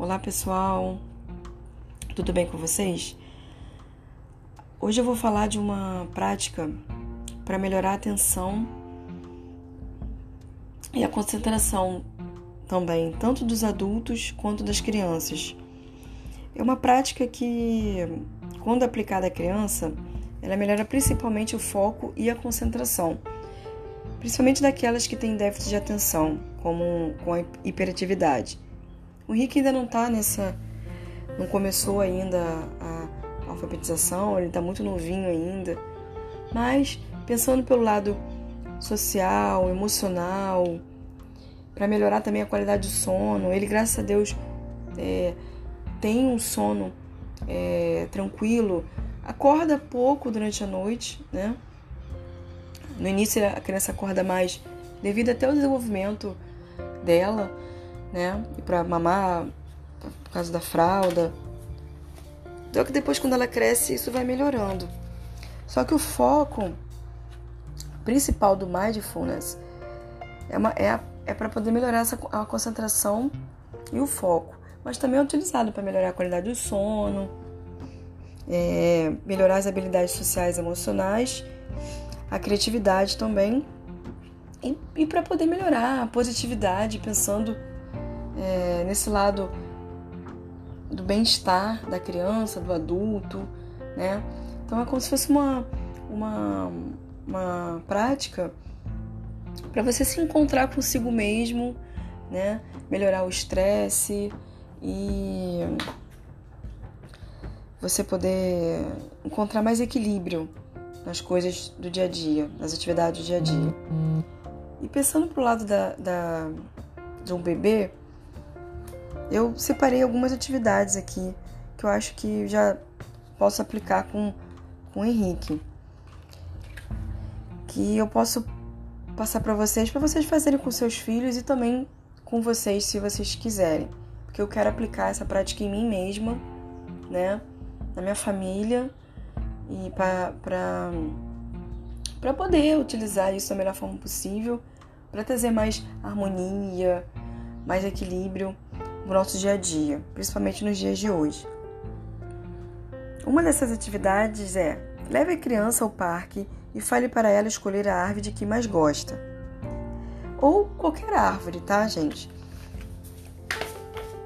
Olá pessoal, tudo bem com vocês? Hoje eu vou falar de uma prática para melhorar a atenção e a concentração também, tanto dos adultos quanto das crianças. É uma prática que, quando aplicada à criança, ela melhora principalmente o foco e a concentração, principalmente daquelas que têm déficit de atenção, como com a hiperatividade. O Rick ainda não está nessa. não começou ainda a alfabetização, ele está muito novinho ainda. Mas pensando pelo lado social, emocional, para melhorar também a qualidade do sono, ele, graças a Deus, é, tem um sono é, tranquilo, acorda pouco durante a noite, né? No início a criança acorda mais devido até ao desenvolvimento dela, né? E para mamar por causa da fralda. Só que depois quando ela cresce isso vai melhorando. Só que o foco principal do mindfulness é, é, é para poder melhorar essa, a concentração e o foco, mas também é utilizado para melhorar a qualidade do sono, é, melhorar as habilidades sociais e emocionais, a criatividade também, e, e para poder melhorar a positividade, pensando é, nesse lado do bem-estar da criança, do adulto, né? Então é como se fosse uma, uma, uma prática para você se encontrar consigo mesmo, né? Melhorar o estresse e você poder encontrar mais equilíbrio nas coisas do dia a dia, nas atividades do dia a dia. E pensando pro lado da, da de um bebê, eu separei algumas atividades aqui que eu acho que já posso aplicar com, com o Henrique. Que eu posso passar para vocês, para vocês fazerem com seus filhos e também com vocês, se vocês quiserem. Porque eu quero aplicar essa prática em mim mesma, né? Na minha família e para poder utilizar isso da melhor forma possível, para trazer mais harmonia, mais equilíbrio no nosso dia a dia, principalmente nos dias de hoje. Uma dessas atividades é leve a criança ao parque e fale para ela escolher a árvore de que mais gosta. Ou qualquer árvore, tá, gente?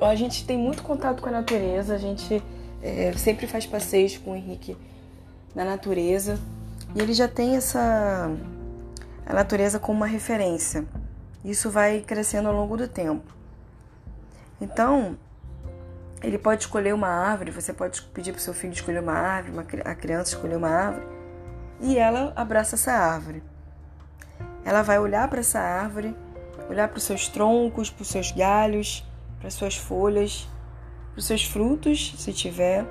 A gente tem muito contato com a natureza, a gente é, sempre faz passeios com o Henrique na natureza e ele já tem essa a natureza como uma referência. Isso vai crescendo ao longo do tempo. Então, ele pode escolher uma árvore, você pode pedir para o seu filho escolher uma árvore, uma, a criança escolher uma árvore, e ela abraça essa árvore. Ela vai olhar para essa árvore, olhar para os seus troncos, para os seus galhos, para as suas folhas, para os seus frutos, se tiver,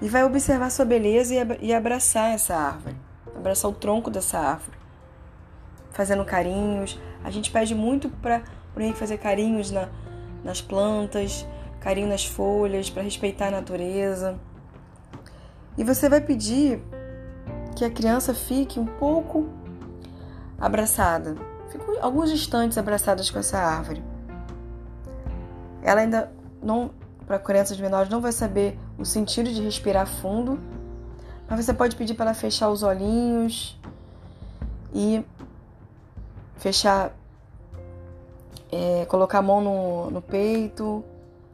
e vai observar sua beleza e abraçar essa árvore, abraçar o tronco dessa árvore, fazendo carinhos. A gente pede muito para o fazer carinhos na, nas plantas, carinho nas folhas, para respeitar a natureza. E você vai pedir que a criança fique um pouco abraçada, fique alguns instantes abraçadas com essa árvore. Ela ainda não, para crianças menores, não vai saber o sentido de respirar fundo, mas você pode pedir para ela fechar os olhinhos e fechar é, colocar a mão no, no peito,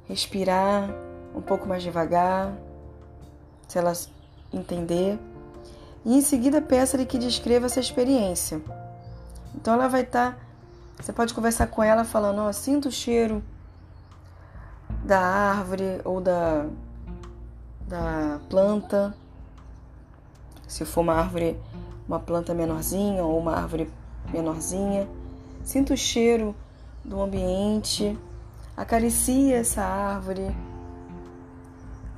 respirar um pouco mais devagar, se ela entender. E em seguida peça-lhe que descreva essa experiência. Então ela vai estar. Tá, você pode conversar com ela falando, ó, oh, sinto o cheiro da árvore ou da, da planta. Se for uma árvore, uma planta menorzinha ou uma árvore menorzinha. Sinto o cheiro do ambiente, acaricia essa árvore.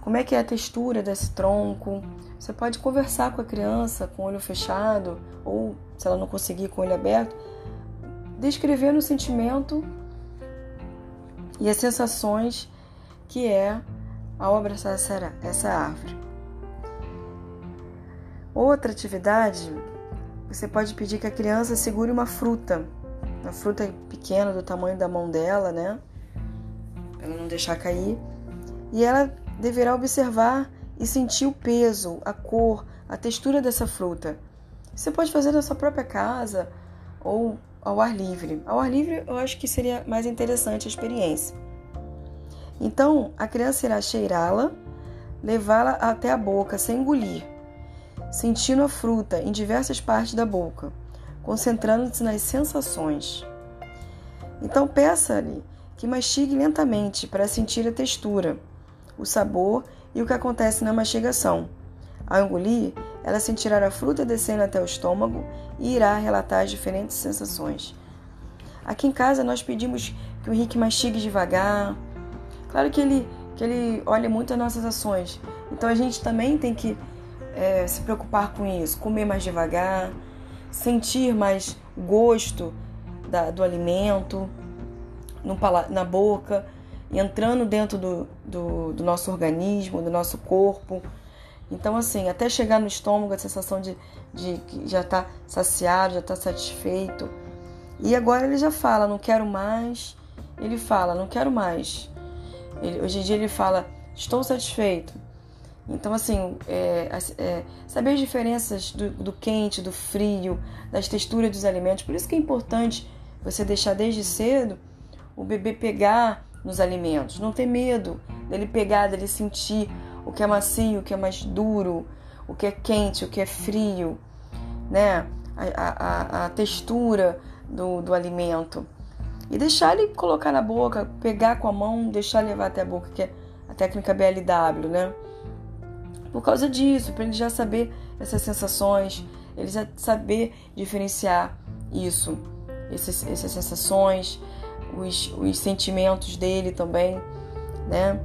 Como é que é a textura desse tronco? Você pode conversar com a criança com o olho fechado ou, se ela não conseguir, com o olho aberto, descrevendo o sentimento e as sensações que é ao abraçar essa, essa árvore. Outra atividade, você pode pedir que a criança segure uma fruta uma fruta pequena do tamanho da mão dela, né? ela não deixar cair. E ela deverá observar e sentir o peso, a cor, a textura dessa fruta. Você pode fazer na sua própria casa ou ao ar livre. Ao ar livre, eu acho que seria mais interessante a experiência. Então, a criança irá cheirá-la, levá-la até a boca sem engolir, sentindo a fruta em diversas partes da boca, concentrando-se nas sensações. Então, peça-lhe que mastigue lentamente para sentir a textura, o sabor e o que acontece na mastigação. Ao engolir, ela sentirá a fruta descendo até o estômago e irá relatar as diferentes sensações. Aqui em casa nós pedimos que o Henrique mastigue devagar. Claro que ele, que ele olha muito as nossas ações. Então a gente também tem que é, se preocupar com isso, comer mais devagar, sentir mais gosto da, do alimento no, na boca, entrando dentro do, do, do nosso organismo, do nosso corpo. Então, assim, até chegar no estômago, a sensação de, de que já está saciado, já está satisfeito. E agora ele já fala, não quero mais. Ele fala, não quero mais. Ele, hoje em dia ele fala, estou satisfeito. Então, assim, é, é, saber as diferenças do, do, quente, do frio, das texturas dos alimentos. Por isso que é importante você deixar desde cedo o bebê pegar nos alimentos. Não ter medo dele pegar, dele sentir o que é macio, o que é mais duro, o que é quente, o que é frio, né? A, a, a textura do, do alimento. E deixar ele colocar na boca, pegar com a mão, deixar levar até a boca, que é a técnica BLW, né? Por causa disso, para ele já saber essas sensações, ele já saber diferenciar isso, essas, essas sensações, os, os sentimentos dele também, né?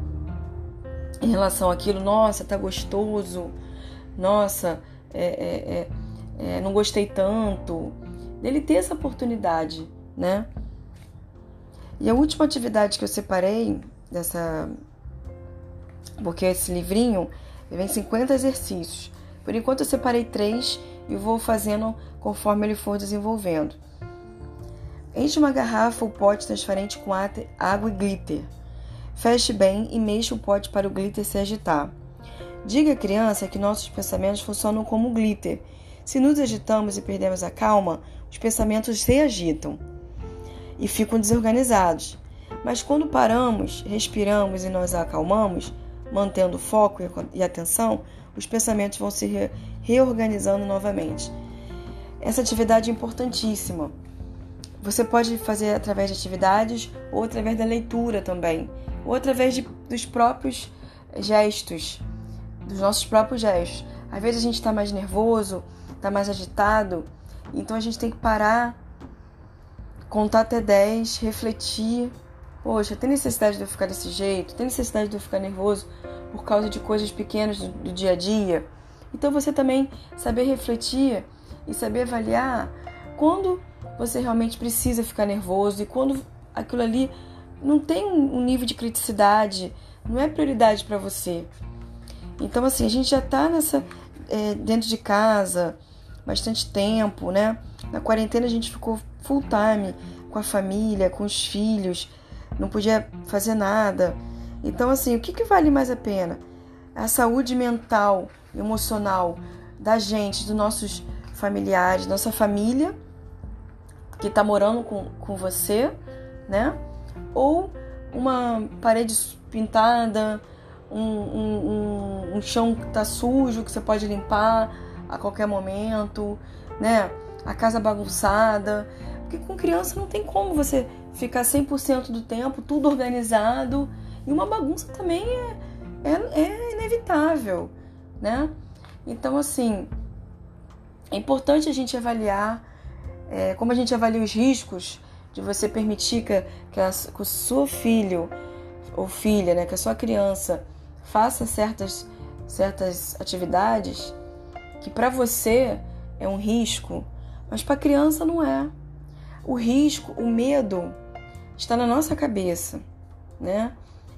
em relação àquilo, nossa, tá gostoso, nossa, é, é, é, é, não gostei tanto. Ele ter essa oportunidade, né? E a última atividade que eu separei dessa. Porque esse livrinho vem 50 exercícios. Por enquanto eu separei três e vou fazendo conforme ele for desenvolvendo. Enche uma garrafa ou pote transparente com água e glitter. Feche bem e mexa o pote para o glitter se agitar. Diga à criança que nossos pensamentos funcionam como glitter. Se nos agitamos e perdemos a calma, os pensamentos se agitam e ficam desorganizados. Mas quando paramos, respiramos e nos acalmamos, mantendo foco e atenção, os pensamentos vão se reorganizando novamente. Essa atividade é importantíssima. Você pode fazer através de atividades ou através da leitura também ou através de, dos próprios gestos, dos nossos próprios gestos. Às vezes a gente está mais nervoso, está mais agitado, então a gente tem que parar, contar até 10, refletir. Poxa, tem necessidade de eu ficar desse jeito? Tem necessidade de eu ficar nervoso por causa de coisas pequenas do, dia a dia? Então você também saber refletir e saber avaliar quando você realmente precisa ficar nervoso e quando aquilo ali não tem um nível de criticidade, não é prioridade para você. Então, assim, a gente já está nessa é, dentro de casa bastante tempo, né? Na quarentena a gente ficou full time com a família, com os filhos, não podia fazer nada. Então, assim, o que, que vale mais a pena? A saúde mental, emocional da gente, dos nossos familiares, nossa família que está morando com, com você, né? ou uma parede pintada, um, um, um, um chão que está sujo que você pode limpar a qualquer momento, né? A casa bagunçada. Porque com criança não tem como você ficar 100% do tempo tudo organizado. E uma bagunça também é, é, é inevitável, né? Então, assim, é importante a gente avaliar é, como a gente avalia os riscos de você permitir que, que, a, que o seu filho ou filha, né, que a sua criança faça certas, certas atividades que para você é um risco, mas para a criança não é. O risco, o medo está na nossa cabeça, né?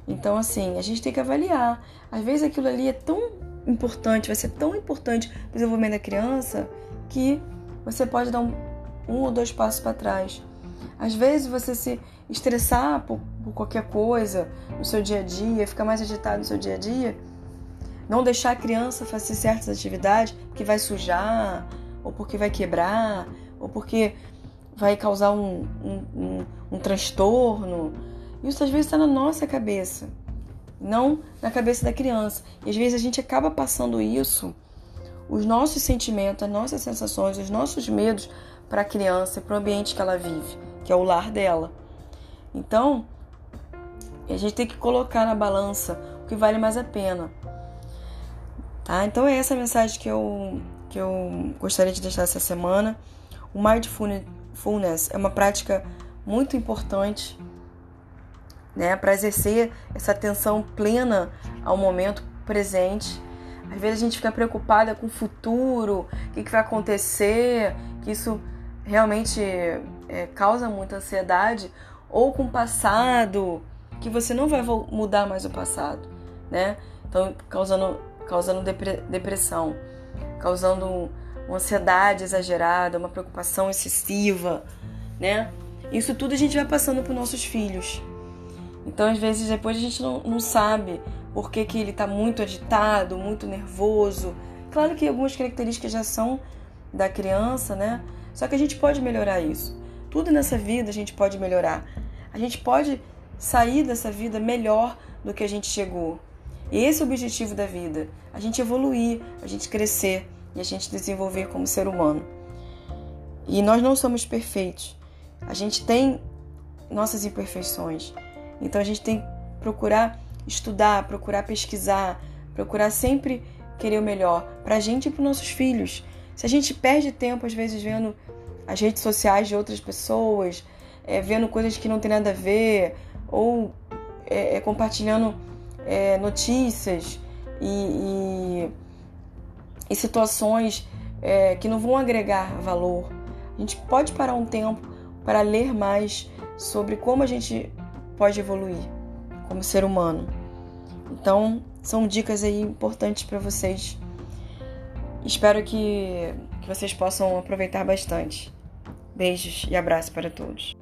Então, assim, a gente tem que avaliar. Às vezes aquilo ali é tão importante, vai ser tão importante para o desenvolvimento da criança que você pode dar um, um ou dois passos para trás Às vezes você se estressar por, por qualquer coisa no seu dia a dia, ficar mais agitado no seu dia a dia, não deixar a criança fazer certas atividades que vai sujar, ou porque vai quebrar, ou porque vai causar um, um, um, um transtorno. Isso às vezes está na nossa cabeça, não na cabeça da criança. E às vezes a gente acaba passando isso, os nossos sentimentos, as nossas sensações, os nossos medos para a criança, para o ambiente que ela vive, que é o lar dela. Então, a gente tem que colocar na balança o que vale mais a pena. Tá? Então é essa a mensagem que eu, que eu gostaria de deixar essa semana. O mindfulness é uma prática muito importante né, para exercer essa atenção plena ao momento presente. Às vezes a gente fica preocupada com o futuro, o que, que vai acontecer, que isso realmente é, causa muita ansiedade, ou com o passado, que você não vai mudar mais o passado, né? Então, causando, causando depressão, causando uma ansiedade exagerada, uma preocupação excessiva, né? Isso tudo a gente vai passando para nossos filhos. Então, às vezes, depois a gente não, não sabe por que, que ele está muito agitado, muito nervoso. Claro que algumas características já são da criança, né? Só que a gente pode melhorar isso. Tudo nessa vida a gente pode melhorar. A gente pode sair dessa vida melhor do que a gente chegou. E esse é o objetivo da vida: a gente evoluir, a gente crescer e a gente desenvolver como ser humano. E nós não somos perfeitos. A gente tem nossas imperfeições. Então a gente tem que procurar estudar, procurar pesquisar, procurar sempre querer o melhor para a gente e para os nossos filhos. Se a gente perde tempo, às vezes, vendo as redes sociais de outras pessoas, é, vendo coisas que não tem nada a ver, ou é, é, compartilhando é, notícias e, e, e situações é, que não vão agregar valor. A gente pode parar um tempo para ler mais sobre como a gente pode evoluir como ser humano. Então, são dicas aí importantes para vocês. Espero que, que vocês possam aproveitar bastante. Beijos e abraço para todos.